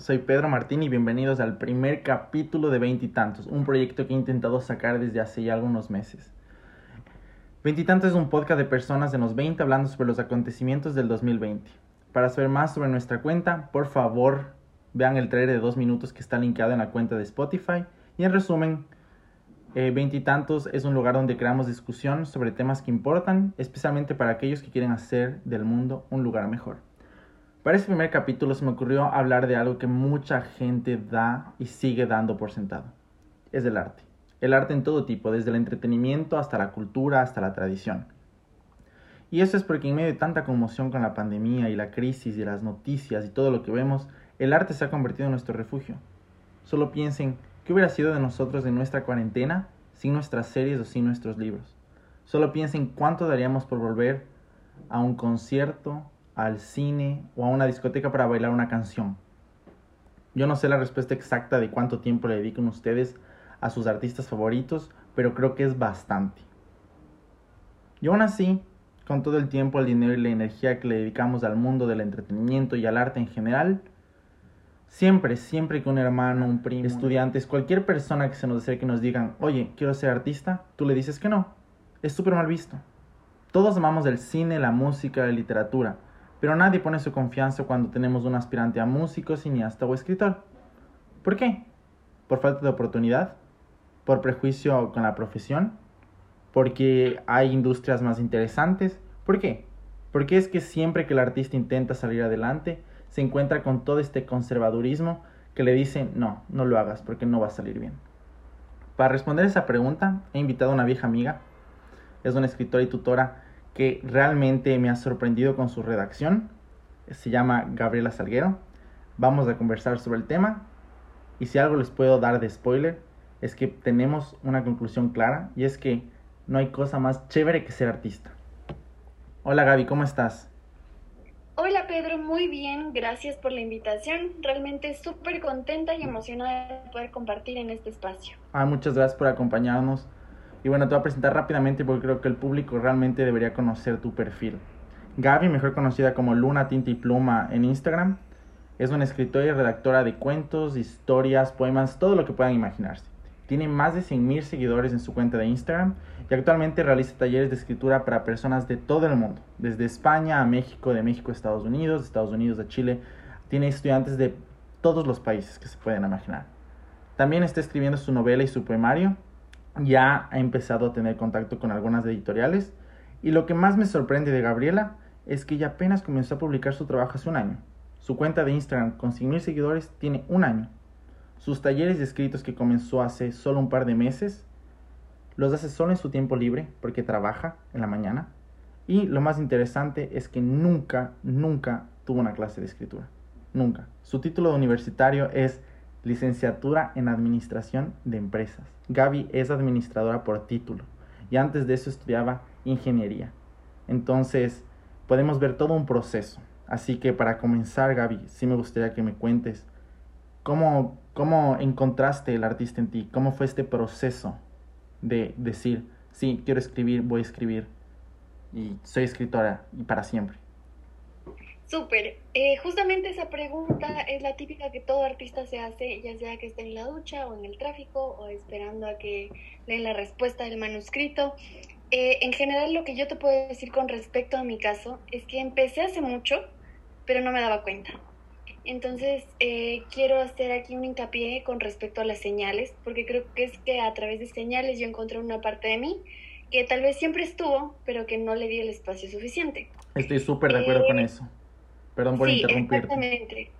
Soy Pedro Martín y bienvenidos al primer capítulo de Veintitantos, un proyecto que he intentado sacar desde hace ya algunos meses. Veintitantos es un podcast de personas de los 20 hablando sobre los acontecimientos del 2020. Para saber más sobre nuestra cuenta, por favor vean el trailer de dos minutos que está linkeado en la cuenta de Spotify. Y en resumen, eh, Veintitantos es un lugar donde creamos discusión sobre temas que importan, especialmente para aquellos que quieren hacer del mundo un lugar mejor. Para este primer capítulo se me ocurrió hablar de algo que mucha gente da y sigue dando por sentado. Es el arte. El arte en todo tipo, desde el entretenimiento hasta la cultura, hasta la tradición. Y eso es porque en medio de tanta conmoción con la pandemia y la crisis y las noticias y todo lo que vemos, el arte se ha convertido en nuestro refugio. Solo piensen, ¿qué hubiera sido de nosotros en nuestra cuarentena sin nuestras series o sin nuestros libros? Solo piensen cuánto daríamos por volver a un concierto, al cine o a una discoteca para bailar una canción. Yo no sé la respuesta exacta de cuánto tiempo le dedican ustedes a sus artistas favoritos, pero creo que es bastante. Y aún así, con todo el tiempo, el dinero y la energía que le dedicamos al mundo del entretenimiento y al arte en general, siempre, siempre que un hermano, un primo, estudiantes, cualquier persona que se nos acerque y nos digan, oye, quiero ser artista, tú le dices que no. Es súper mal visto. Todos amamos el cine, la música, la literatura, pero nadie pone su confianza cuando tenemos un aspirante a músico, cineasta o escritor. ¿Por qué? ¿Por falta de oportunidad? ¿Por prejuicio con la profesión? ¿Porque hay industrias más interesantes? ¿Por qué? Porque es que siempre que el artista intenta salir adelante, se encuentra con todo este conservadurismo que le dice, no, no lo hagas porque no va a salir bien. Para responder esa pregunta, he invitado a una vieja amiga, es una escritora y tutora que realmente me ha sorprendido con su redacción. Se llama Gabriela Salguero. Vamos a conversar sobre el tema. Y si algo les puedo dar de spoiler, es que tenemos una conclusión clara y es que no hay cosa más chévere que ser artista. Hola Gaby, ¿cómo estás? Hola Pedro, muy bien, gracias por la invitación. Realmente súper contenta y emocionada de poder compartir en este espacio. Ah, muchas gracias por acompañarnos. Y bueno, te voy a presentar rápidamente porque creo que el público realmente debería conocer tu perfil. Gaby, mejor conocida como Luna Tinta y Pluma en Instagram, es una escritora y redactora de cuentos, historias, poemas, todo lo que puedan imaginarse. Tiene más de 100.000 seguidores en su cuenta de Instagram y actualmente realiza talleres de escritura para personas de todo el mundo, desde España a México, de México a Estados Unidos, de Estados Unidos a Chile. Tiene estudiantes de todos los países que se pueden imaginar. También está escribiendo su novela y su poemario ya ha empezado a tener contacto con algunas editoriales y lo que más me sorprende de Gabriela es que ella apenas comenzó a publicar su trabajo hace un año. Su cuenta de Instagram con 100.000 seguidores tiene un año. Sus talleres de escritos que comenzó hace solo un par de meses los hace solo en su tiempo libre porque trabaja en la mañana. Y lo más interesante es que nunca, nunca tuvo una clase de escritura. Nunca. Su título universitario es licenciatura en Administración de Empresas. Gaby es administradora por título y antes de eso estudiaba ingeniería. Entonces, podemos ver todo un proceso. Así que para comenzar, Gaby, sí me gustaría que me cuentes cómo, cómo encontraste el artista en ti, cómo fue este proceso de decir, sí, quiero escribir, voy a escribir y soy escritora y para siempre. Súper. Eh, justamente esa pregunta es la típica que todo artista se hace, ya sea que esté en la ducha o en el tráfico o esperando a que den la respuesta del manuscrito. Eh, en general, lo que yo te puedo decir con respecto a mi caso es que empecé hace mucho, pero no me daba cuenta. Entonces, eh, quiero hacer aquí un hincapié con respecto a las señales, porque creo que es que a través de señales yo encontré una parte de mí que tal vez siempre estuvo, pero que no le di el espacio suficiente. Estoy súper de acuerdo con eso. Perdón por sí, Exactamente.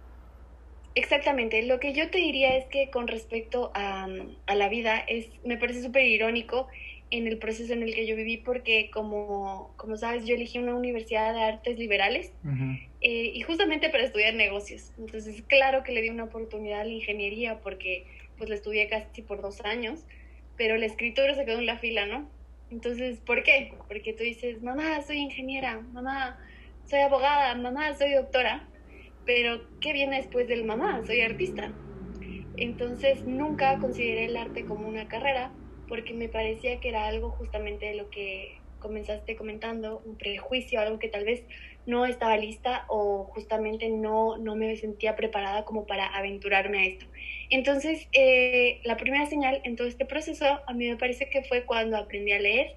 Exactamente. Lo que yo te diría es que con respecto a, a la vida, es, me parece súper irónico en el proceso en el que yo viví porque como, como sabes yo elegí una universidad de artes liberales eh, y justamente para estudiar negocios. Entonces claro que le di una oportunidad a la ingeniería porque pues la estudié casi por dos años, pero la escritura se quedó en la fila, ¿no? Entonces, ¿por qué? Porque tú dices, mamá, soy ingeniera, mamá, soy abogada, mamá, soy doctora, pero ¿qué viene después del mamá? Soy artista. Entonces nunca consideré el arte como una carrera porque me parecía que era algo justamente de lo que comenzaste comentando, un prejuicio, algo que tal vez no estaba lista o justamente no, no me sentía preparada como para aventurarme a esto. Entonces, eh, la primera señal en todo este proceso a mí me parece que fue cuando aprendí a leer.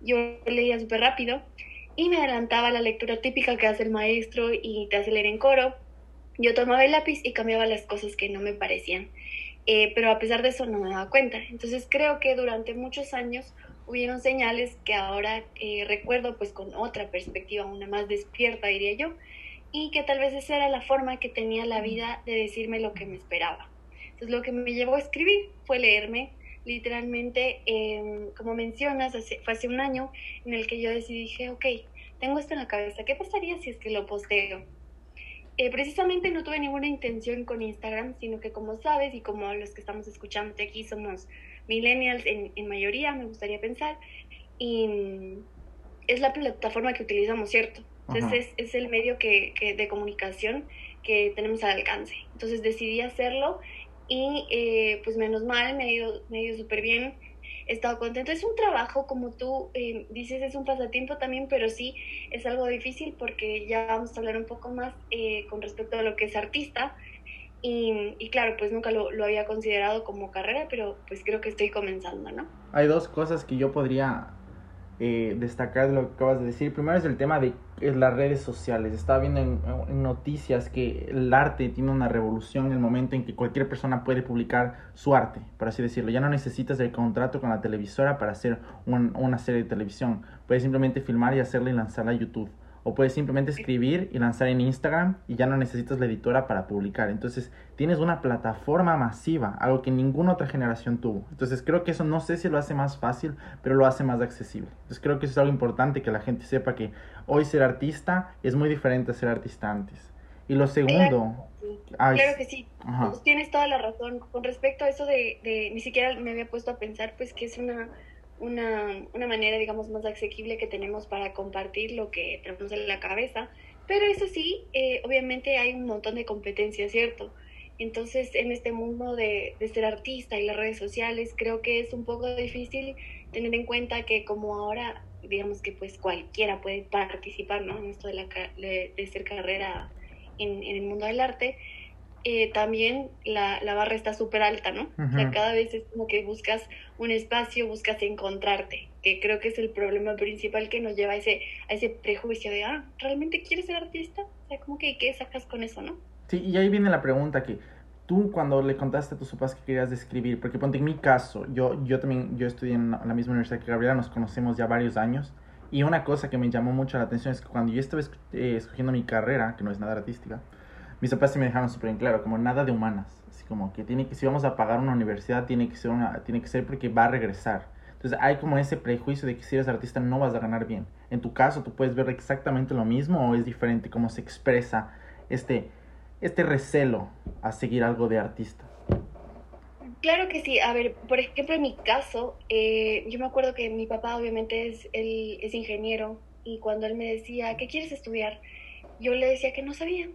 Yo leía súper rápido y me adelantaba la lectura típica que hace el maestro y te hace leer en coro. Yo tomaba el lápiz y cambiaba las cosas que no me parecían. Eh, pero a pesar de eso no me daba cuenta. Entonces creo que durante muchos años hubieron señales que ahora eh, recuerdo pues con otra perspectiva, una más despierta diría yo, y que tal vez esa era la forma que tenía la vida de decirme lo que me esperaba. Entonces lo que me llevó a escribir fue leerme, literalmente, em, como mencionas, fue hace un año en el que yo decidí, dije, ok, tengo esto en la cabeza, ¿qué pasaría si es que lo posteo? Eh, precisamente no tuve ninguna intención con Instagram, sino que como sabes y como los que estamos escuchando aquí somos millennials en, en mayoría, me gustaría pensar, y mm, es la plataforma que utilizamos, ¿cierto? Entonces es, es, el medio que, que, de comunicación que tenemos al alcance. Entonces decidí hacerlo y eh, pues menos mal, me ido, me ido súper bien, he estado contento. Es un trabajo, como tú eh, dices, es un pasatiempo también, pero sí es algo difícil porque ya vamos a hablar un poco más eh, con respecto a lo que es artista. Y, y claro, pues nunca lo, lo, había considerado como carrera, pero pues creo que estoy comenzando, ¿no? Hay dos cosas que yo podría eh, destacar de lo que acabas de decir. Primero es el tema de las redes sociales. Estaba viendo en, noticias que el arte tiene una revolución en el momento en que cualquier persona puede publicar su arte, por así decirlo. Ya no necesitas el contrato con la televisora para hacer una serie de televisión. Puedes simplemente filmar y hacerla y lanzarla a YouTube o puedes simplemente escribir y lanzar en Instagram y ya no necesitas la editora para publicar. Entonces tienes una plataforma masiva, algo que ninguna otra generación tuvo. Entonces creo que eso no sé si lo hace más fácil, pero lo hace más accesible. Entonces creo que eso es algo importante que la gente sepa que hoy ser artista es muy diferente a ser artista antes. Y lo segundo... Claro, que sí, pues tienes toda la razón. Con respecto a eso de, de, ni siquiera me había puesto a pensar pues que es una una, una manera, digamos, más asequible que tenemos para compartir lo que tenemos en la cabeza. Pero eso sí, eh, obviamente hay un montón de competencias, ¿cierto? Entonces, en este mundo de, de, ser artista y las redes sociales, creo que es un poco difícil tener en cuenta que como ahora, digamos que pues cualquiera puede participar, ¿no? En esto de, la, de, de ser carrera en, en, el mundo del arte, eh, también la, la, barra está súper alta, ¿no? O sea, cada vez es como que buscas un espacio, buscas encontrarte, que creo que es el problema principal que nos lleva a ese, a ese prejuicio de, ah, ¿realmente quieres ser artista? O sea, como que, ¿qué sacas con eso, no? Sí, y ahí viene la pregunta que tú cuando le contaste a tus papás que querías escribir, porque ponte en mi caso, yo, yo también, yo estudié en la misma universidad que Gabriela, nos conocemos ya varios años, y una cosa que me llamó mucho la atención es que cuando yo estaba eh, escogiendo mi carrera, que no es nada artística, mis papás se me dejaron súper en claro, como nada de humanas. Así como que tiene que, si vamos a pagar una universidad, tiene que ser una, tiene que ser porque va a regresar. Entonces hay como ese prejuicio de que si eres artista no vas a ganar bien. En tu caso, tú puedes ver exactamente lo mismo o es diferente cómo se expresa este, este recelo a seguir algo de artista. Claro que sí. A ver, por ejemplo, en mi caso, eh, yo me acuerdo que mi papá obviamente es, él es ingeniero y cuando él me decía, ¿qué quieres estudiar? Yo le decía que no sabía.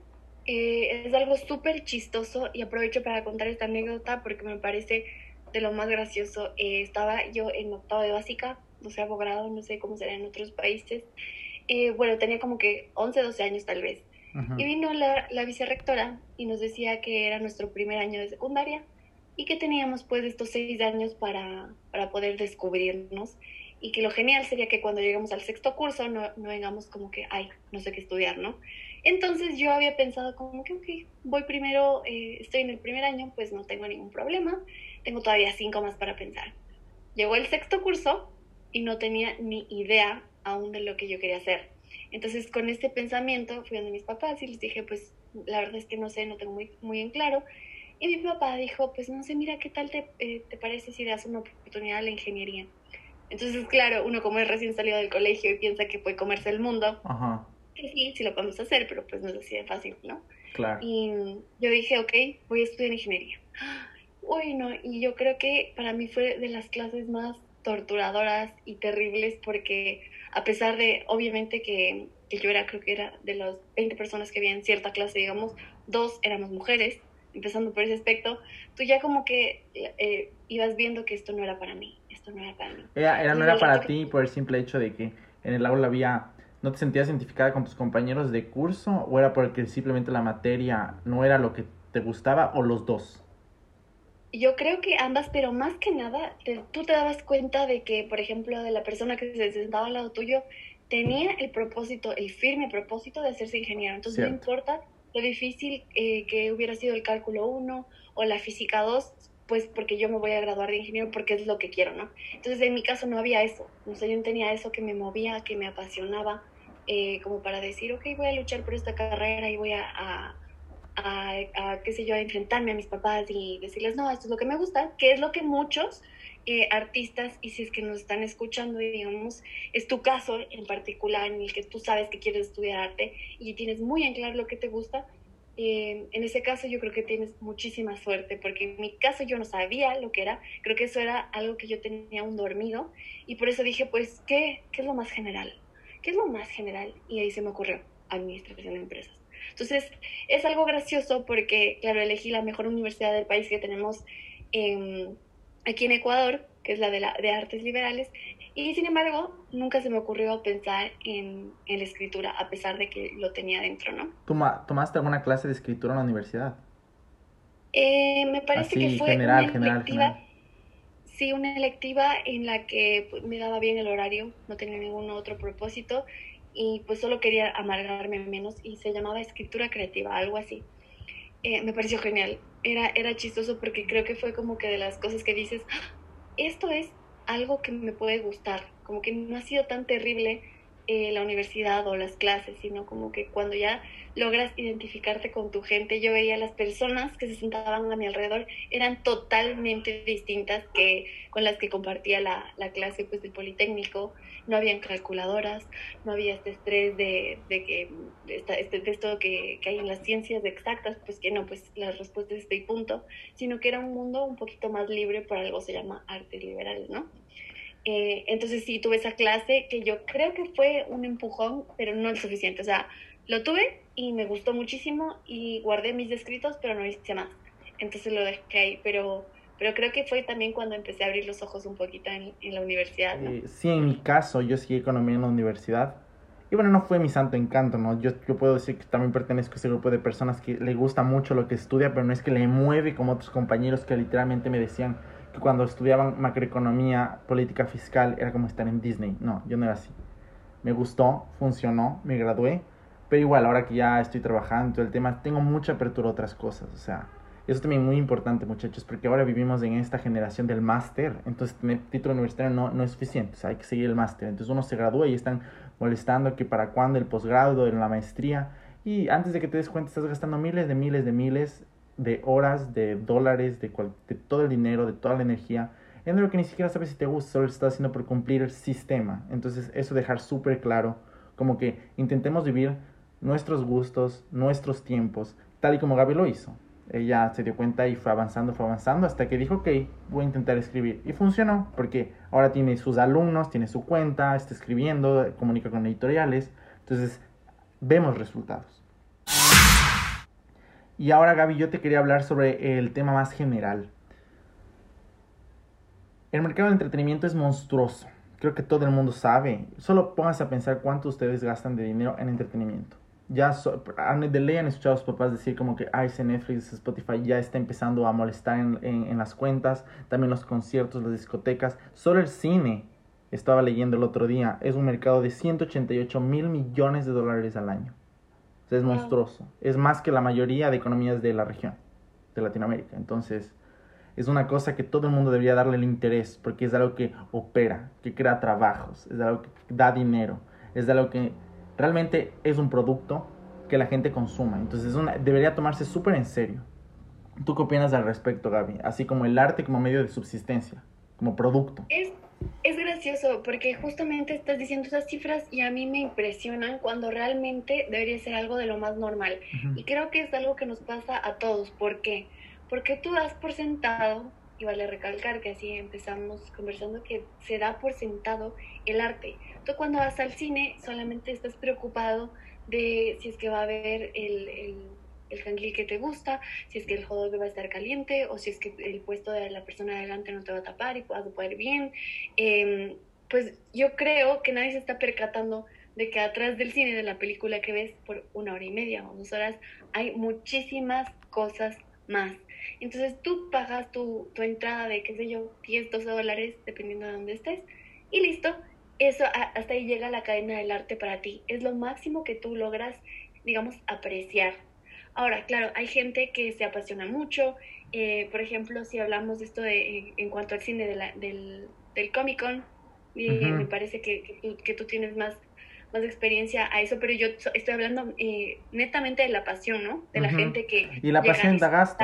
Eh, es algo súper chistoso y aprovecho para contar esta anécdota porque me parece de lo más gracioso. Eh, estaba yo en octavo de básica, no sé, abogado, no sé cómo será en otros países. Eh, bueno, tenía como que 11, 12 años tal vez. Y vino la, la vicerrectora y nos decía que era nuestro primer año de secundaria y que teníamos pues estos seis años para, para poder descubrirnos y que lo genial sería que cuando lleguemos al sexto curso no, no vengamos como que, ay, no sé qué estudiar, ¿no? Entonces yo había pensado como que, ok, voy primero, eh, estoy en el primer año, pues no tengo ningún problema, tengo todavía cinco más para pensar. Llegó el sexto curso y no tenía ni idea aún de lo que yo quería hacer. Entonces con este pensamiento fui a mis papás y les dije, pues la verdad es que no sé, no tengo muy, muy en claro. Y mi papá dijo, pues no sé, mira, ¿qué tal te, eh, te parece si das una oportunidad a la ingeniería? Entonces, claro, uno como es recién salido del colegio y piensa que puede comerse el mundo, Ajá sí, sí lo podemos hacer, pero pues no es así de fácil, ¿no? Claro. Y yo dije, ok, voy a estudiar ingeniería. Uy, no, y yo creo que para mí fue de las clases más torturadoras y terribles porque a pesar de, obviamente que, que yo era, creo que era de las 20 personas que había en cierta clase, digamos, dos éramos mujeres, empezando por ese aspecto, tú ya como que eh, ibas viendo que esto no era para mí, esto no era para mí. Era, era no era para ti por el simple hecho de que en el aula había ¿No te sentías identificada con tus compañeros de curso o era porque simplemente la materia no era lo que te gustaba o los dos? Yo creo que ambas, pero más que nada, tú te dabas cuenta de que, por ejemplo, de la persona que se sentaba al lado tuyo, tenía el propósito, el firme propósito de hacerse ingeniero. Entonces, no importa lo difícil eh, que hubiera sido el cálculo 1 o la física 2, pues porque yo me voy a graduar de ingeniero porque es lo que quiero, ¿no? Entonces, en mi caso no había eso. O sea, yo no tenía eso que me movía, que me apasionaba, eh, como para decir, ok, voy a luchar por esta carrera y voy a, a, a, qué sé yo, a enfrentarme a mis papás y decirles, no, esto es lo que me gusta, que es lo que muchos eh, artistas, y si es que nos están escuchando, digamos, es tu caso en particular en el que tú sabes que quieres estudiar arte y tienes muy en claro lo que te gusta, eh, en ese caso yo creo que tienes muchísima suerte, porque en mi caso yo no sabía lo que era, creo que eso era algo que yo tenía un dormido, y por eso dije, pues, ¿qué, qué es lo más general? ¿Qué es lo más general? Y ahí se me ocurrió, administración de empresas. Entonces, es algo gracioso porque, claro, elegí la mejor universidad del país que tenemos aquí en Ecuador, que es la de, la de artes liberales, y sin embargo, nunca se me ocurrió pensar en, en la escritura, a pesar de que lo tenía dentro, ¿no? ¿Tomaste alguna clase de escritura en la universidad? Eh, me parece que fue una electiva, Sí, una electiva en la que pues, me daba bien el horario, no tenía ningún otro propósito y pues solo quería amargarme menos y se llamaba escritura creativa, algo así. Eh, me pareció genial, era, era chistoso porque creo que fue como que de las cosas que dices, ah, esto es algo que me puede gustar, como que no ha sido tan terrible eh, la universidad o las clases, sino como que cuando ya logras identificarte con tu gente, yo veía las personas que se sentaban a mi alrededor, eran totalmente distintas que con las que compartía la, la clase pues del Politécnico, no habían calculadoras, no había este estrés de, de que este, de esto que, que, hay en las ciencias exactas, pues que no, pues la respuesta es este punto, sino que era un mundo un poquito más libre, por algo se llama arte liberal, ¿no? Eh, entonces sí, tuve esa clase que yo creo que fue un empujón, pero no el suficiente. O sea, lo tuve y me gustó muchísimo y guardé mis escritos, pero no hice más. Entonces lo dejé ahí, pero, pero creo que fue también cuando empecé a abrir los ojos un poquito en, la universidad. Eh, sí, en mi caso, yo seguí economía en la universidad. Y bueno, no fue mi santo encanto, ¿no? Yo, yo puedo decir que también pertenezco a ese grupo de personas que le gusta mucho lo que estudia, pero no es que le mueve como otros compañeros que literalmente me decían, cuando estudiaban macroeconomía, política fiscal, era como estar en Disney. No, yo no era así. Me gustó, funcionó, me gradué, pero igual, ahora que ya estoy trabajando todo el tema, tengo mucha apertura a otras cosas. O sea, eso también es muy importante, muchachos, porque ahora vivimos en esta generación del máster. Entonces, tener título universitario no, no es suficiente. O sea, hay que seguir el máster. Entonces, uno se gradúa y están molestando que para cuándo el posgrado, la maestría. Y antes de que te des cuenta, estás gastando miles de miles de miles de horas, de dólares, de, de todo el dinero, de toda la energía, en algo que ni siquiera sabes si te gusta, solo estás haciendo por cumplir el sistema. Entonces, eso dejar súper claro, como que intentemos vivir nuestros gustos, nuestros tiempos, tal y como Gaby lo hizo. Ella se dio cuenta y fue avanzando, fue avanzando, hasta que dijo, ok, voy a intentar escribir. Y funcionó, porque ahora tiene sus alumnos, tiene su cuenta, está escribiendo, comunica con editoriales. Entonces, vemos resultados. Y ahora, Gaby, yo te quería hablar sobre el tema más general. El mercado del entretenimiento es monstruoso. Creo que todo el mundo sabe. Solo pónganse a pensar cuánto ustedes gastan de dinero en entretenimiento. Ya de ley han escuchado a sus papás decir como que ah, ese Netflix, Spotify ya está empezando a molestar en, en las cuentas. También los conciertos, las discotecas. Solo el cine, estaba leyendo el otro día, es un mercado de 188 mil millones de dólares al año es monstruoso. Es más que la mayoría de economías de la región, de Latinoamérica. Entonces, es una cosa que todo el mundo debería darle el interés, porque es algo que opera, que crea trabajos, es algo que da dinero, es algo que realmente es un producto que la gente consuma. Entonces, debería tomarse súper en serio. ¿Tú qué opinas al respecto, Gaby? Así como el arte como medio de subsistencia, como producto. Es es gracioso porque justamente estás diciendo esas cifras y a mí me impresionan cuando realmente debería ser algo de lo más normal. Y creo que es algo que nos pasa a todos. ¿Por qué? Porque tú das por sentado, y vale recalcar que así empezamos conversando, que se da por sentado el arte. Tú cuando vas al cine solamente estás preocupado de si es que va a haber el el canguil que te gusta, si es que el hot va a estar caliente o si es que el puesto de la persona adelante no te va a tapar y puedas poder bien. Em, pues yo creo que nadie se está percatando de que atrás del cine de la película que ves por una hora y media o dos horas hay muchísimas cosas más. Entonces tú pagas tu, tu entrada de, qué sé yo, 10, 12 dólares, dependiendo de dónde estés, y listo. Eso, hasta ahí llega la cadena del arte para ti. Es lo máximo que tú logras, digamos, apreciar. Ahora, claro, hay gente que se apasiona mucho. Eh, por ejemplo, si hablamos de esto de, en cuanto al cine de la, del, del Comic Con, eh, me parece que, que, tú, que tú tienes más más experiencia a eso, pero yo estoy hablando eh, netamente de la pasión, ¿no? De la gente que... Y la pasión da gasto.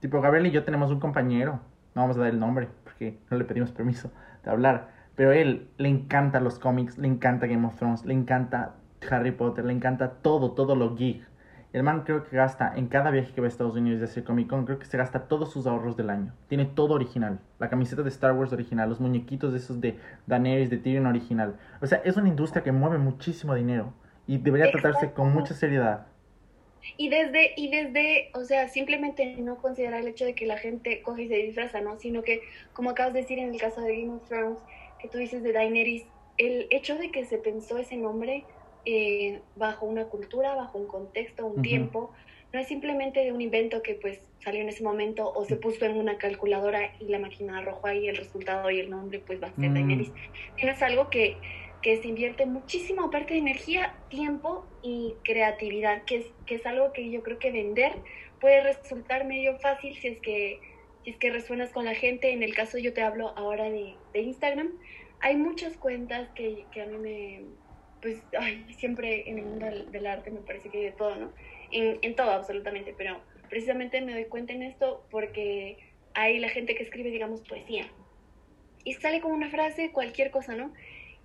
Tipo, Gabriel y yo tenemos un compañero, no vamos a dar el nombre porque no le pedimos permiso de hablar, pero él le encanta los cómics, le encanta Game of Thrones, le encanta Harry Potter, le encanta todo, todo lo geek. El man creo que gasta en cada viaje que va a Estados Unidos de hacer Comic Con, creo que se gasta todos sus ahorros del año. Tiene todo original. La camiseta de Star Wars original, los muñequitos de esos de Daenerys, de Tyrion original. O sea, es una industria que mueve muchísimo dinero y debería tratarse con mucha seriedad. Y desde, y desde, o sea, simplemente no considerar el hecho de que la gente coge y se disfraza, ¿no? Sino que, como acabas de decir en el caso de Game of Thrones, que tú dices de Daenerys, el hecho de que se pensó ese nombre eh, bajo una cultura, bajo un contexto, un tiempo. No es simplemente de un invento que pues salió en ese momento o se puso en una calculadora y la máquina arrojó ahí el resultado y el nombre pues va a ser mm. Sino es algo que, que se invierte muchísima parte de energía, tiempo y creatividad, que es, que es algo que yo creo que vender puede resultar medio fácil si es que, si es que resuenas con la gente. En el caso yo te hablo ahora de, de Instagram. Hay muchas cuentas que, que a mí me, pues, ay, siempre en el mundo del, arte me parece que hay de todo, ¿no? En, en todo, absolutamente, pero precisamente me doy cuenta en esto porque hay la gente que escribe, digamos, poesía. Y sale como una frase, cualquier cosa, ¿no?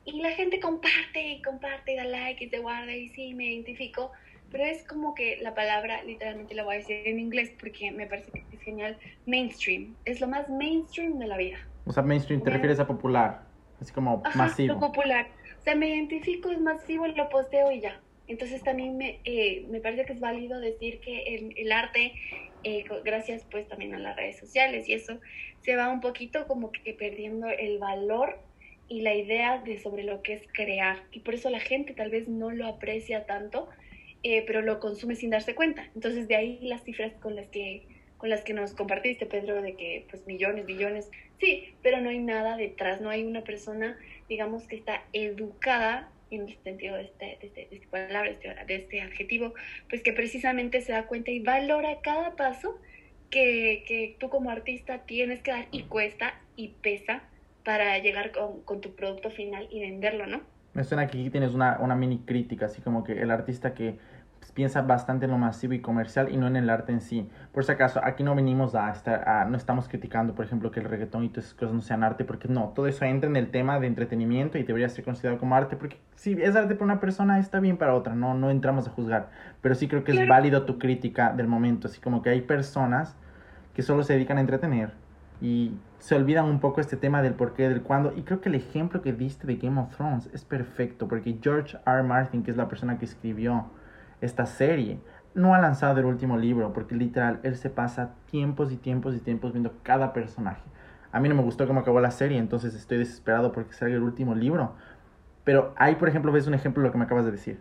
Y la gente comparte y comparte y da like y te guarda y sí, me identifico. Pero es como que la palabra, literalmente la voy a decir en inglés porque me parece que es genial, mainstream. Es lo más mainstream de la vida. O sea, mainstream te refieres a popular, así como Ajá, masivo. popular o sea, me identifico, es masivo, lo posteo y ya. Entonces también me, eh, me parece que es válido decir que el, el arte, eh, gracias pues también a las redes sociales y eso, se va un poquito como que perdiendo el valor y la idea de sobre lo que es crear. Y por eso la gente tal vez no lo aprecia tanto, eh, pero lo consume sin darse cuenta. Entonces de ahí las cifras con las que con las que nos compartiste, Pedro, de que pues millones, billones, sí, pero no hay nada detrás, no hay una persona digamos que está educada en el sentido de, este, de, este, de esta palabra, este, de este adjetivo, pues que precisamente se da cuenta y valora cada paso que, que tú como artista tienes que dar y cuesta y pesa para llegar con, con tu producto final y venderlo, ¿no? Me suena que aquí tienes una, una mini crítica, así como que el artista que piensa bastante en lo masivo y comercial y no en el arte en sí. Por si acaso, aquí no venimos a estar, a, no estamos criticando, por ejemplo, que el reggaetón y todas esas cosas no sean arte, porque no, todo eso entra en el tema de entretenimiento y debería ser considerado como arte, porque si es arte para una persona, está bien para otra, no, no entramos a juzgar, pero sí creo que es válido tu crítica del momento, así como que hay personas que solo se dedican a entretener y se olvidan un poco este tema del por qué, del cuándo. Y creo que el ejemplo que diste de Game of Thrones es perfecto, porque George R. Martin, que es la persona que escribió esta serie. No ha lanzado el último libro, porque literal, él se pasa tiempos y tiempos y tiempos viendo cada personaje. A mí no me gustó cómo acabó la serie, entonces estoy desesperado porque salga el último libro. Pero ahí, por ejemplo, ves un ejemplo de lo que me acabas de decir.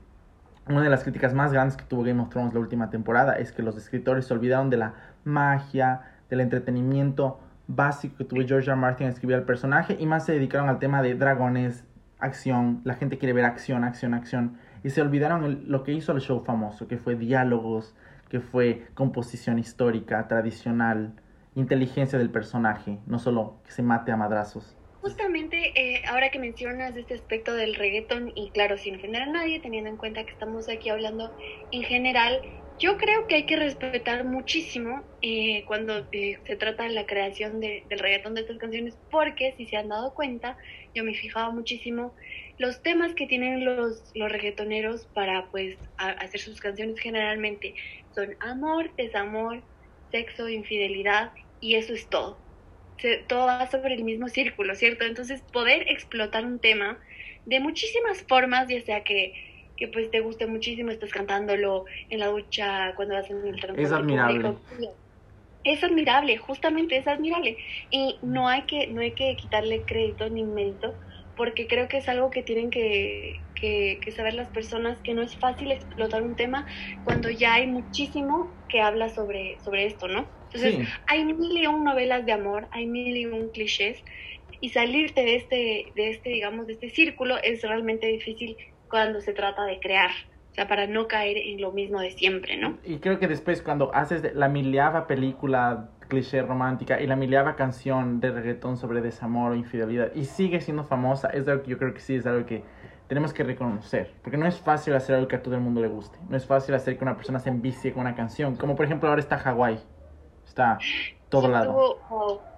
Una de las críticas más grandes que tuvo Game of Thrones la última temporada es que los escritores se olvidaron de la magia, del entretenimiento básico que tuvo George R. Martin a escribir al personaje y más se dedicaron al tema de dragones, acción. La gente quiere ver acción, acción, acción y se olvidaron lo que hizo el show famoso, que fue diálogos, que fue composición histórica, tradicional, inteligencia del personaje, no solo que se mate a madrazos. Justamente eh, ahora que mencionas este aspecto del reggaeton y claro, sin ofender a nadie, teniendo en cuenta que estamos aquí hablando en general, yo creo que hay que respetar muchísimo eh, cuando eh, se trata de la creación de, del reggaetón de estas canciones, porque si se han dado cuenta, yo me fijaba muchísimo los temas que tienen los, los reggaetoneros para pues hacer sus canciones generalmente son amor, desamor, sexo, infidelidad y eso es todo. todo va sobre el mismo círculo, ¿cierto? Entonces poder explotar un tema de muchísimas formas, ya sea que, que pues te guste muchísimo, estás cantándolo en la ducha, cuando vas en el transporte. Es admirable. Es admirable, justamente es admirable. Y no hay que, no hay que quitarle crédito ni mérito porque creo que es algo que tienen que, que, que, saber las personas que no es fácil explotar un tema cuando ya hay muchísimo que habla sobre, sobre esto, ¿no? Entonces, hay mil y un novelas de amor, hay mil y un clichés, y salirte de este, de este, digamos, de este círculo es realmente difícil cuando se trata de crear. O sea, para no caer en lo mismo de siempre, ¿no? Y creo que después cuando haces la miliava película cliché romántica y la miliava canción de reggaetón sobre desamor o infidelidad y sigue siendo famosa, es algo que yo creo que sí es algo que tenemos que reconocer. Porque no es fácil hacer algo que a todo el mundo le guste. No es fácil hacer que una persona se envicie con una canción. Como por ejemplo ahora está Hawái. Está todo lado.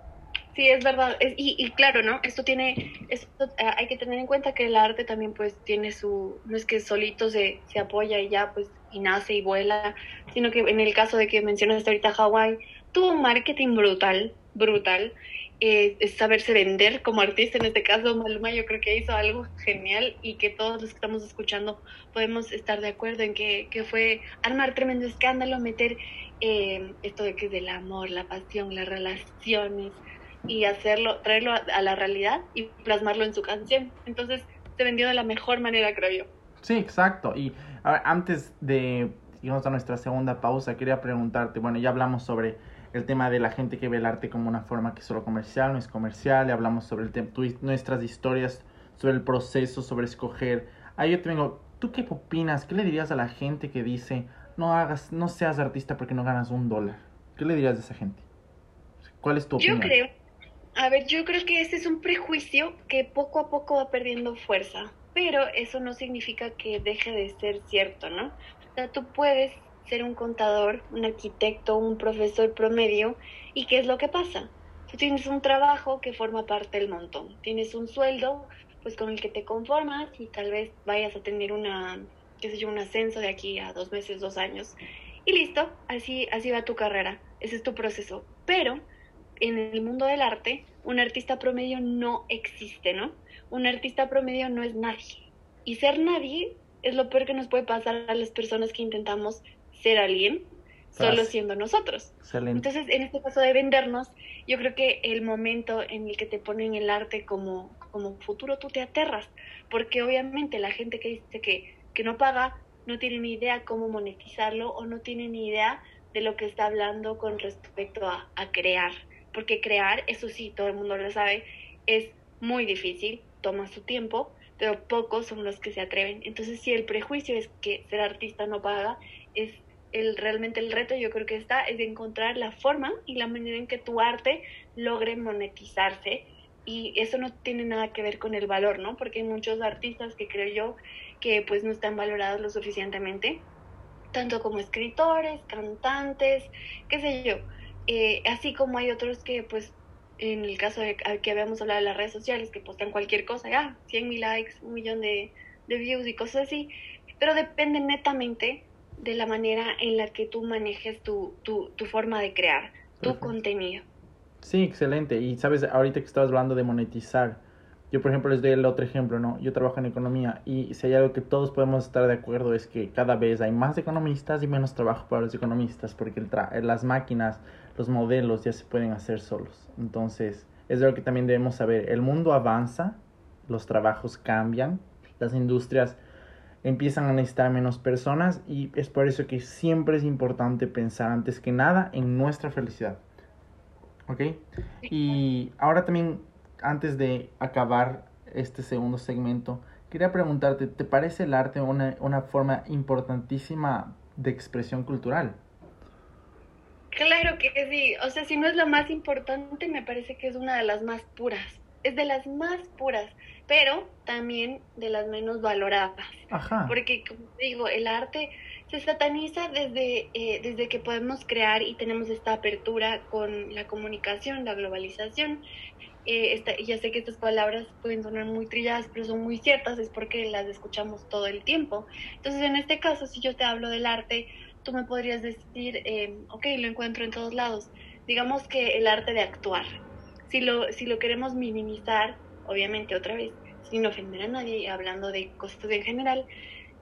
Sí, es verdad. y, y, claro, ¿no? Esto tiene, esto, eh, hay que tener en cuenta que el arte también pues tiene su, no es que solito se, se apoya y ya pues y nace y vuela, sino que en el caso de que mencionaste ahorita Hawái, tuvo un marketing brutal, brutal. Eh, es saberse vender como artista, en este caso Maluma yo creo que hizo algo genial y que todos los que estamos escuchando podemos estar de acuerdo en que, que fue armar tremendo escándalo, meter eh, esto de que es del amor, la pasión, las relaciones, y hacerlo, traerlo a, la realidad y plasmarlo en su canción. Entonces se vendió de la mejor manera, creo yo. Sí, exacto. Y antes de irnos a nuestra segunda pausa, quería preguntarte, bueno, ya hablamos sobre el tema de la gente que ve el arte como una forma que es solo comercial, no es comercial, y hablamos sobre el tema, nuestras historias, sobre el proceso, sobre escoger. Ahí yo te vengo, ¿tú qué opinas? ¿Qué le dirías a la gente que dice, no hagas, no seas artista porque no ganas un dólar? ¿Qué le dirías a esa gente? ¿Cuál es tu opinión? Yo creo a ver, yo creo que ese es un prejuicio que poco a poco va perdiendo fuerza, pero eso no significa que deje de ser cierto, ¿no? O sea, tú puedes ser un contador, un arquitecto, un profesor promedio, ¿y qué es lo que pasa? Tú tienes un trabajo que forma parte del montón, tienes un sueldo, pues con el que te conformas y tal vez vayas a tener una, qué sé yo, un ascenso de aquí a dos meses, dos años, y listo, así, así va tu carrera, ese es tu proceso. Pero en el mundo del arte, un artista promedio no existe, ¿no? Un artista promedio no es nadie. Y ser nadie es lo peor que nos puede pasar a las personas que intentamos ser alguien solo siendo nosotros. Entonces, en este caso de vendernos, yo creo que el momento en el que te ponen el arte como, como futuro, tú te aterras, porque obviamente la gente que dice que, que no paga no tiene ni idea cómo monetizarlo o no tiene ni idea de lo que está hablando con respecto a, a crear porque crear, eso sí, todo el mundo lo sabe, es muy difícil, toma su tiempo, pero pocos son los que se atreven. Entonces, si el prejuicio es que ser artista no paga, es el, realmente el reto yo creo que está es encontrar la forma y la manera en que tu arte logre monetizarse y eso no tiene nada que ver con el valor, ¿no? Porque hay muchos artistas que creo yo que pues no están valorados lo suficientemente, tanto como escritores, cantantes, qué sé yo. Eh, así como hay otros que, pues, en el caso de que habíamos hablado de las redes sociales, que postan cualquier cosa, ya, 100 mil likes, un millón de, views y cosas así, pero depende netamente de la manera en la que tú manejes tu, tu, tu forma de crear, tu contenido. Sí, excelente. Y sabes, ahorita que estabas hablando de monetizar, yo, por ejemplo, les doy el otro ejemplo, ¿no? Yo trabajo en economía y si hay algo que todos podemos estar de acuerdo es que cada vez hay más economistas y menos trabajo para los economistas porque el las máquinas, los modelos ya se pueden hacer solos. Entonces, es algo que también debemos saber. El mundo avanza, los trabajos cambian, las industrias empiezan a necesitar menos personas y es por eso que siempre es importante pensar antes que nada en nuestra felicidad. ¿Ok? Y ahora también antes de acabar este segundo segmento, quería preguntarte, ¿te parece el arte una, una forma importantísima de expresión cultural? Claro que sí, o sea, si no es la más importante, me parece que es una de las más puras, es de las más puras, pero también de las menos valoradas. Ajá. Porque, como digo, el arte se sataniza desde, eh, desde que podemos crear y tenemos esta apertura con la comunicación, la globalización, eh, ya sé que estas palabras pueden sonar muy trilladas, pero son muy ciertas, es porque las escuchamos todo el tiempo. Entonces, en este caso, si yo te hablo del arte, tú me podrías decir, eh, ok, lo encuentro en todos lados. Digamos que el arte de actuar. Si lo, si lo queremos minimizar, obviamente otra vez, sin ofender a nadie, hablando de cosas en general,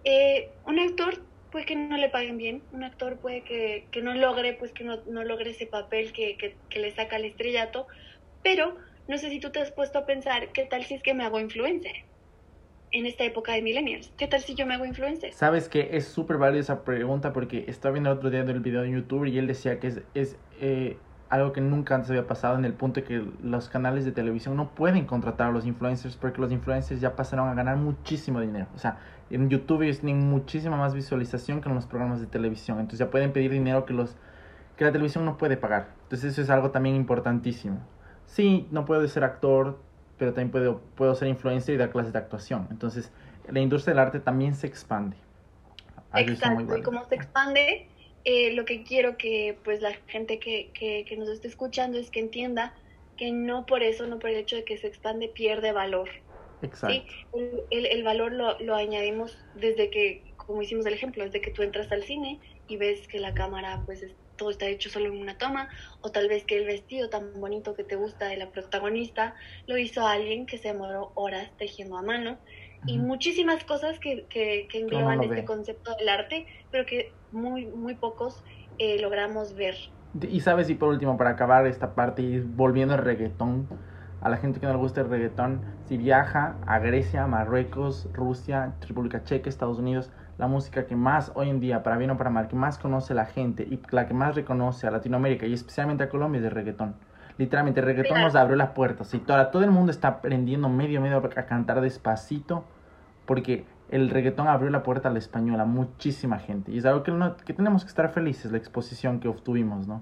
eh, un actor puede que no le paguen bien, un actor puede que, que no logre, pues que no, no logre ese papel que, que, que le saca el estrellato, pero no sé si tú te has puesto a pensar, ¿qué tal si es que me hago influencer? En esta época de millennials? ¿Qué tal si yo me hago influencer? Sabes que es súper válida esa pregunta porque estaba viendo el otro día del video de YouTube y él decía que es, es eh, algo que nunca antes había pasado en el punto de que los canales de televisión no pueden contratar a los influencers porque los influencers ya pasaron a ganar muchísimo dinero. O sea, en YouTube ellos tienen muchísima más visualización que en los programas de televisión. Entonces ya pueden pedir dinero que los que la televisión no puede pagar. Entonces eso es algo también importantísimo. Sí, no puedo ser actor, pero también puedo, puedo ser influencer y dar clases de actuación. Entonces, la industria del arte también se expande. Exacto, y como se expande, eh, lo que quiero que pues la gente que, que, que, nos esté escuchando es que entienda que no por eso, no por el hecho de que se expande, pierde valor. Exacto. ¿sí? El, el, valor lo, lo, añadimos desde que, como hicimos el ejemplo, desde que tú entras al cine y ves que la cámara pues todo está hecho solo en una toma, o tal vez que el vestido tan bonito que te gusta de la protagonista lo hizo alguien que se demoró horas tejiendo a mano. Y muchísimas cosas que, que, que engloban este concepto del arte, pero que muy, muy pocos eh, logramos ver. Y sabes, y por último, para acabar esta parte y volviendo al reggaetón, a la gente que no le gusta el reggaetón, si viaja a Grecia, Marruecos, Rusia, República Checa, Estados Unidos, la música que más hoy en día, para bien o para mal, que más conoce la gente y la que más reconoce a Latinoamérica y especialmente a Colombia es el reggaetón. Literalmente, el reggaetón nos abrió las puertas y toda, todo el mundo está aprendiendo medio, medio a cantar despacito porque el reggaetón abrió la puerta al español a muchísima gente y es algo que, que tenemos que estar felices, la exposición que obtuvimos, ¿no?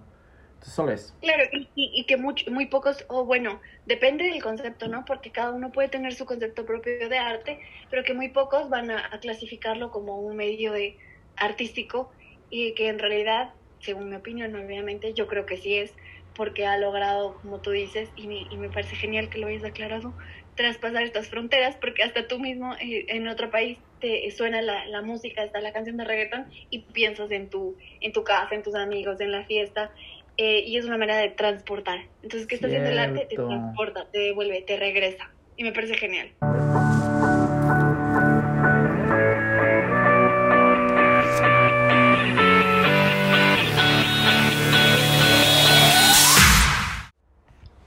Solo. Claro, y, y, que muy, muy pocos, o bueno, depende del concepto, ¿no? Porque cada uno puede tener su concepto propio de arte, pero que muy pocos van a, a clasificarlo como un medio de artístico y que en realidad, según mi opinión, obviamente, yo creo que sí es, porque ha logrado, como tú dices, y me, y me parece genial que lo hayas aclarado, traspasar estas fronteras, porque hasta tú mismo eh, en otro país te suena la, la, música, está la canción de reggaeton y piensas en tu, en tu casa, en tus amigos, en la fiesta, eh, y es una manera de transportar. Entonces, ¿qué está haciendo el arte? Te transporta, te devuelve, te regresa, y me parece genial.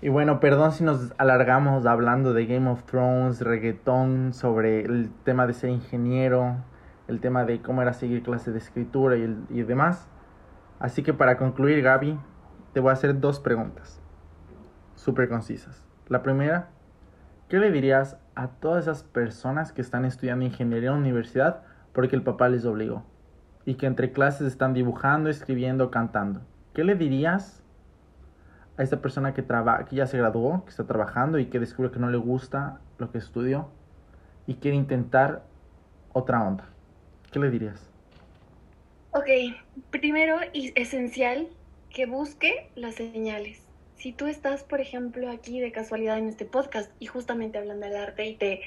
Y bueno, perdón si nos alargamos hablando de Game of Thrones, reggaetón, sobre el tema de ser ingeniero, el tema de cómo era seguir clase de escritura y, el, y demás. Así que para concluir, Gaby, te voy a hacer dos preguntas, súper concisas. La primera, ¿qué le dirías a todas esas personas que están estudiando ingeniería en la universidad porque el papá les obligó? Y que entre clases están dibujando, escribiendo, cantando. ¿Qué le dirías a esta persona que, traba, que ya se graduó, que está trabajando y que descubre que no le gusta lo que estudió y quiere intentar otra onda? ¿Qué le dirías? Ok, primero y esencial que busque las señales. Si tú estás, por ejemplo, aquí de casualidad en este podcast y justamente hablando del arte y te,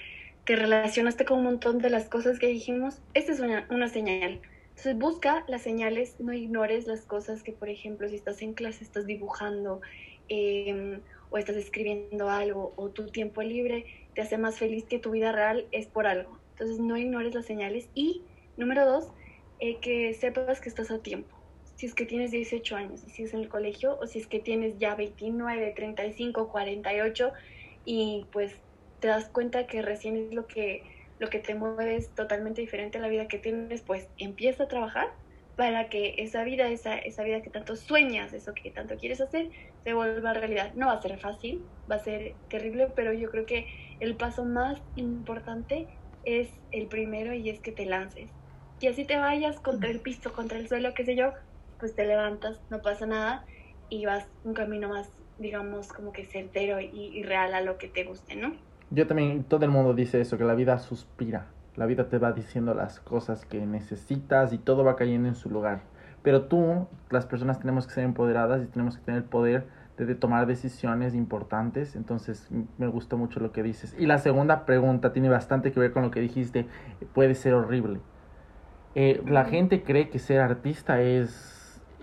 te relacionaste con un montón de las cosas que dijimos, esta es una, una señal entonces busca las señales, no ignores las cosas que, por ejemplo, si estás en clase, estás dibujando em, o estás escribiendo algo o tu tiempo libre te hace más feliz que tu vida real, es por algo. Entonces no ignores las señales. Y número dos, eh, que sepas que estás a tiempo. Si es que tienes 18 años, si es en el colegio o si es que tienes ya 29, 35, 48 y pues te das cuenta que recién es lo que lo que te mueve es totalmente diferente a la vida que tienes, pues empieza a trabajar para que esa vida, esa, esa vida que tanto sueñas, eso que tanto quieres hacer, se vuelva realidad. No va a ser fácil, va a ser terrible, pero yo creo que el paso más importante es el primero y es que te lances. Y así te vayas contra el piso, contra el suelo, qué sé yo, pues te levantas, no pasa nada y vas un camino más, digamos, como que certero y, y real a lo que te guste, ¿no? Yo también, todo el mundo dice eso, que la vida suspira. La vida te va diciendo las cosas que necesitas y todo va cayendo en su lugar. Pero tú, las personas tenemos que ser empoderadas y tenemos que tener el poder de, tomar decisiones importantes. Entonces, me gustó mucho lo que dices. Y la segunda pregunta tiene bastante que ver con lo que dijiste. Puede ser horrible. Eh, la gente cree que ser artista es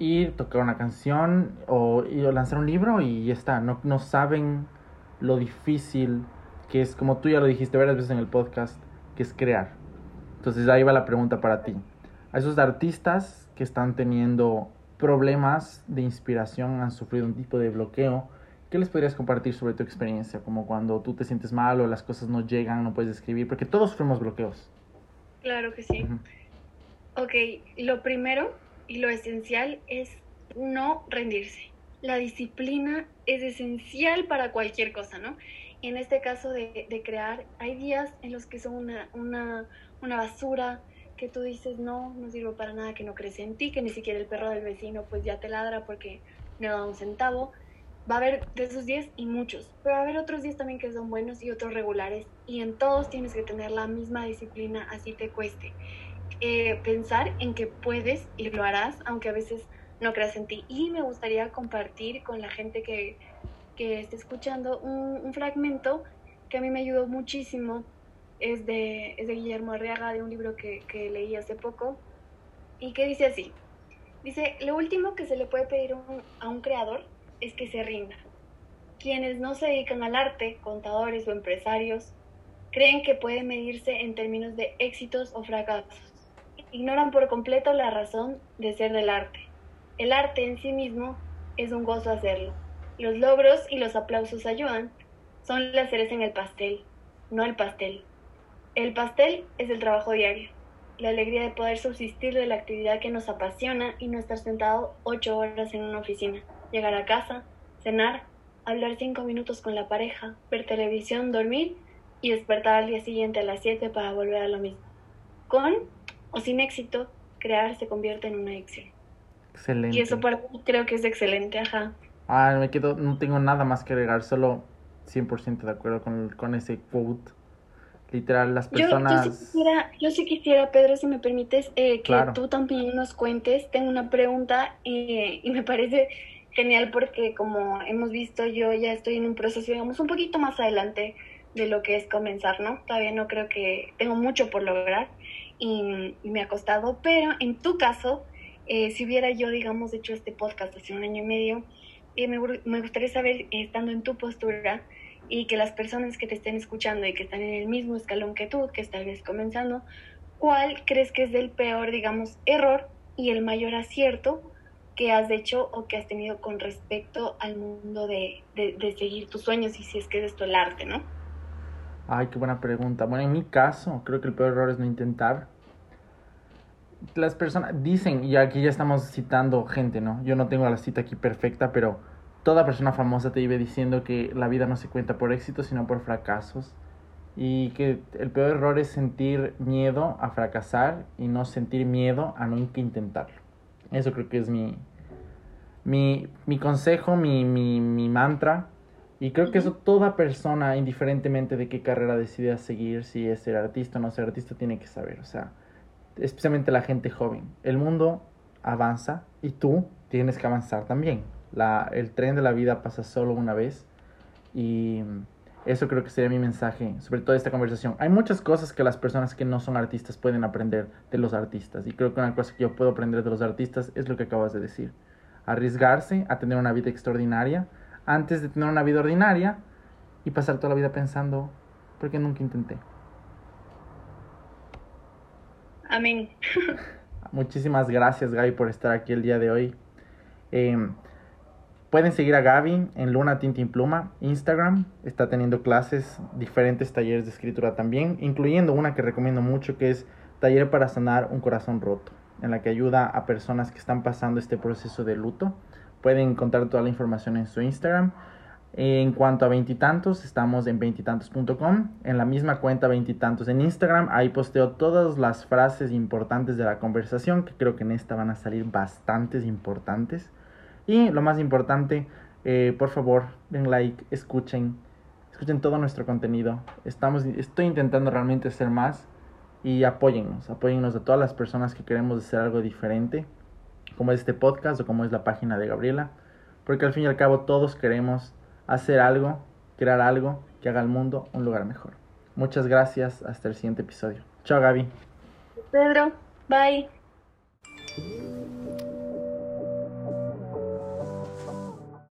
ir, tocar una canción o, o lanzar un libro y ya está. No, no saben lo difícil que es como tú ya lo dijiste varias veces en el podcast, que es crear. Entonces ahí va la pregunta para ti. A esos artistas que están teniendo problemas de inspiración, han sufrido un tipo de bloqueo, ¿qué les podrías compartir sobre tu experiencia? Como cuando tú te sientes mal o las cosas no llegan, no puedes escribir, porque todos fuimos bloqueos. Claro que sí. Ok, lo primero y lo esencial es no rendirse. La disciplina es esencial para cualquier cosa, ¿no? En este caso de, de crear, hay días en los que son una, una, una basura, que tú dices, no, no sirvo para nada, que no crece en ti, que ni siquiera el perro del vecino pues ya te ladra porque no da un centavo. Va a haber de esos días y muchos, pero va a haber otros días también que son buenos y otros regulares y en todos tienes que tener la misma disciplina, así te cueste. Eh, pensar en que puedes y lo harás, aunque a veces no creas en ti. Y me gustaría compartir con la gente que, que esté escuchando un, fragmento que a mí me ayudó muchísimo. Es de, es de Guillermo Arriaga, de un libro que, que leí hace poco, y que dice así. Dice, lo último que se le puede pedir un, a un creador es que se rinda. Quienes no se dedican al arte, contadores o empresarios, creen que puede medirse en términos de éxitos o fracasos ignoran por completo la razón de ser del arte. El arte en sí mismo es un gozo hacerlo. Los logros y los aplausos ayudan. Son las cereza en el pastel, no el pastel. El pastel es el trabajo diario, la alegría de poder subsistir de la actividad que nos apasiona y no estar sentado ocho horas en una oficina, llegar a casa, cenar, hablar cinco minutos con la pareja, ver televisión, dormir y despertar al día siguiente a las siete para volver a lo mismo. Con o sin éxito, crear se convierte en una adicción. Excelente. Y eso para mí creo que es excelente, ajá. Ah, me quedo, no tengo nada más que agregar, solo 100% de acuerdo con, con ese quote. Literal, las personas... Yo, yo, sí, quisiera, yo sí quisiera, Pedro, si me permites, eh, que tú también nos cuentes. Tengo una pregunta eh, y me parece genial porque como hemos visto, yo ya estoy en un proceso, digamos, un poquito más adelante de lo que es comenzar, ¿no? Todavía no creo que tengo mucho por lograr y, me ha costado, pero en tu caso, eh, si hubiera yo, digamos, hecho este podcast hace un año y medio, eh, me, me, gustaría saber, estando en tu postura y que las personas que te estén escuchando y que están en el mismo escalón que tú, que tal vez comenzando, ¿cuál crees que es el peor, digamos, error y el mayor acierto que has hecho o que has tenido con respecto al mundo de, de, de seguir tus sueños y si es que es esto el arte, ¿no? Ay, qué buena pregunta. Bueno, en mi caso, creo que el peor error es no intentar. Las personas dicen, y aquí ya estamos citando gente, ¿no? Yo no tengo la cita aquí perfecta, pero toda persona famosa te vive diciendo que la vida no se cuenta por éxitos, sino por fracasos. Y que el peor error es sentir miedo a fracasar y no sentir miedo a no intentarlo. Eso creo que es mi, mi, mi consejo, mi, mi, mi mantra y creo que eso toda persona, indiferentemente de qué carrera decida seguir, si es ser artista o no ser artista, tiene que saber. O sea, especialmente la gente joven. El mundo avanza y tú tienes que avanzar también. La, el tren de la vida pasa solo una vez y eso creo que sería mi mensaje sobre toda esta conversación. Hay muchas cosas que las personas que no son artistas pueden aprender de los artistas y creo que una cosa que yo puedo aprender de los artistas es lo que acabas de decir. Arriesgarse a tener una vida extraordinaria antes de tener una vida ordinaria y pasar toda la vida pensando, ¿por qué nunca intenté? Amén. Muchísimas gracias Gaby por estar aquí el día de hoy. Em, pueden seguir a Gaby en Luna Tintin Pluma, Instagram. Está teniendo clases, diferentes talleres de escritura también, incluyendo una que recomiendo mucho que es Taller para sanar un corazón roto, en la que ayuda a personas que están pasando este proceso de luto Pueden encontrar toda la información en su Instagram. En cuanto a veintitantos, estamos en veintitantos.com. En la misma cuenta veintitantos en Instagram, ahí posteo todas las frases importantes de la conversación, que creo que en esta van a salir bastantes importantes. Y lo más importante, eh, por favor, den like, escuchen, escuchen todo nuestro contenido. Estamos, estoy intentando realmente hacer más y apóyennos, apóyennos a todas las personas que queremos hacer algo diferente como es este podcast o como es la página de Gabriela, porque al fin y al cabo todos queremos hacer algo, crear algo que haga al mundo un lugar mejor. Muchas gracias, hasta el siguiente episodio. Chao Gaby. Pedro, bye.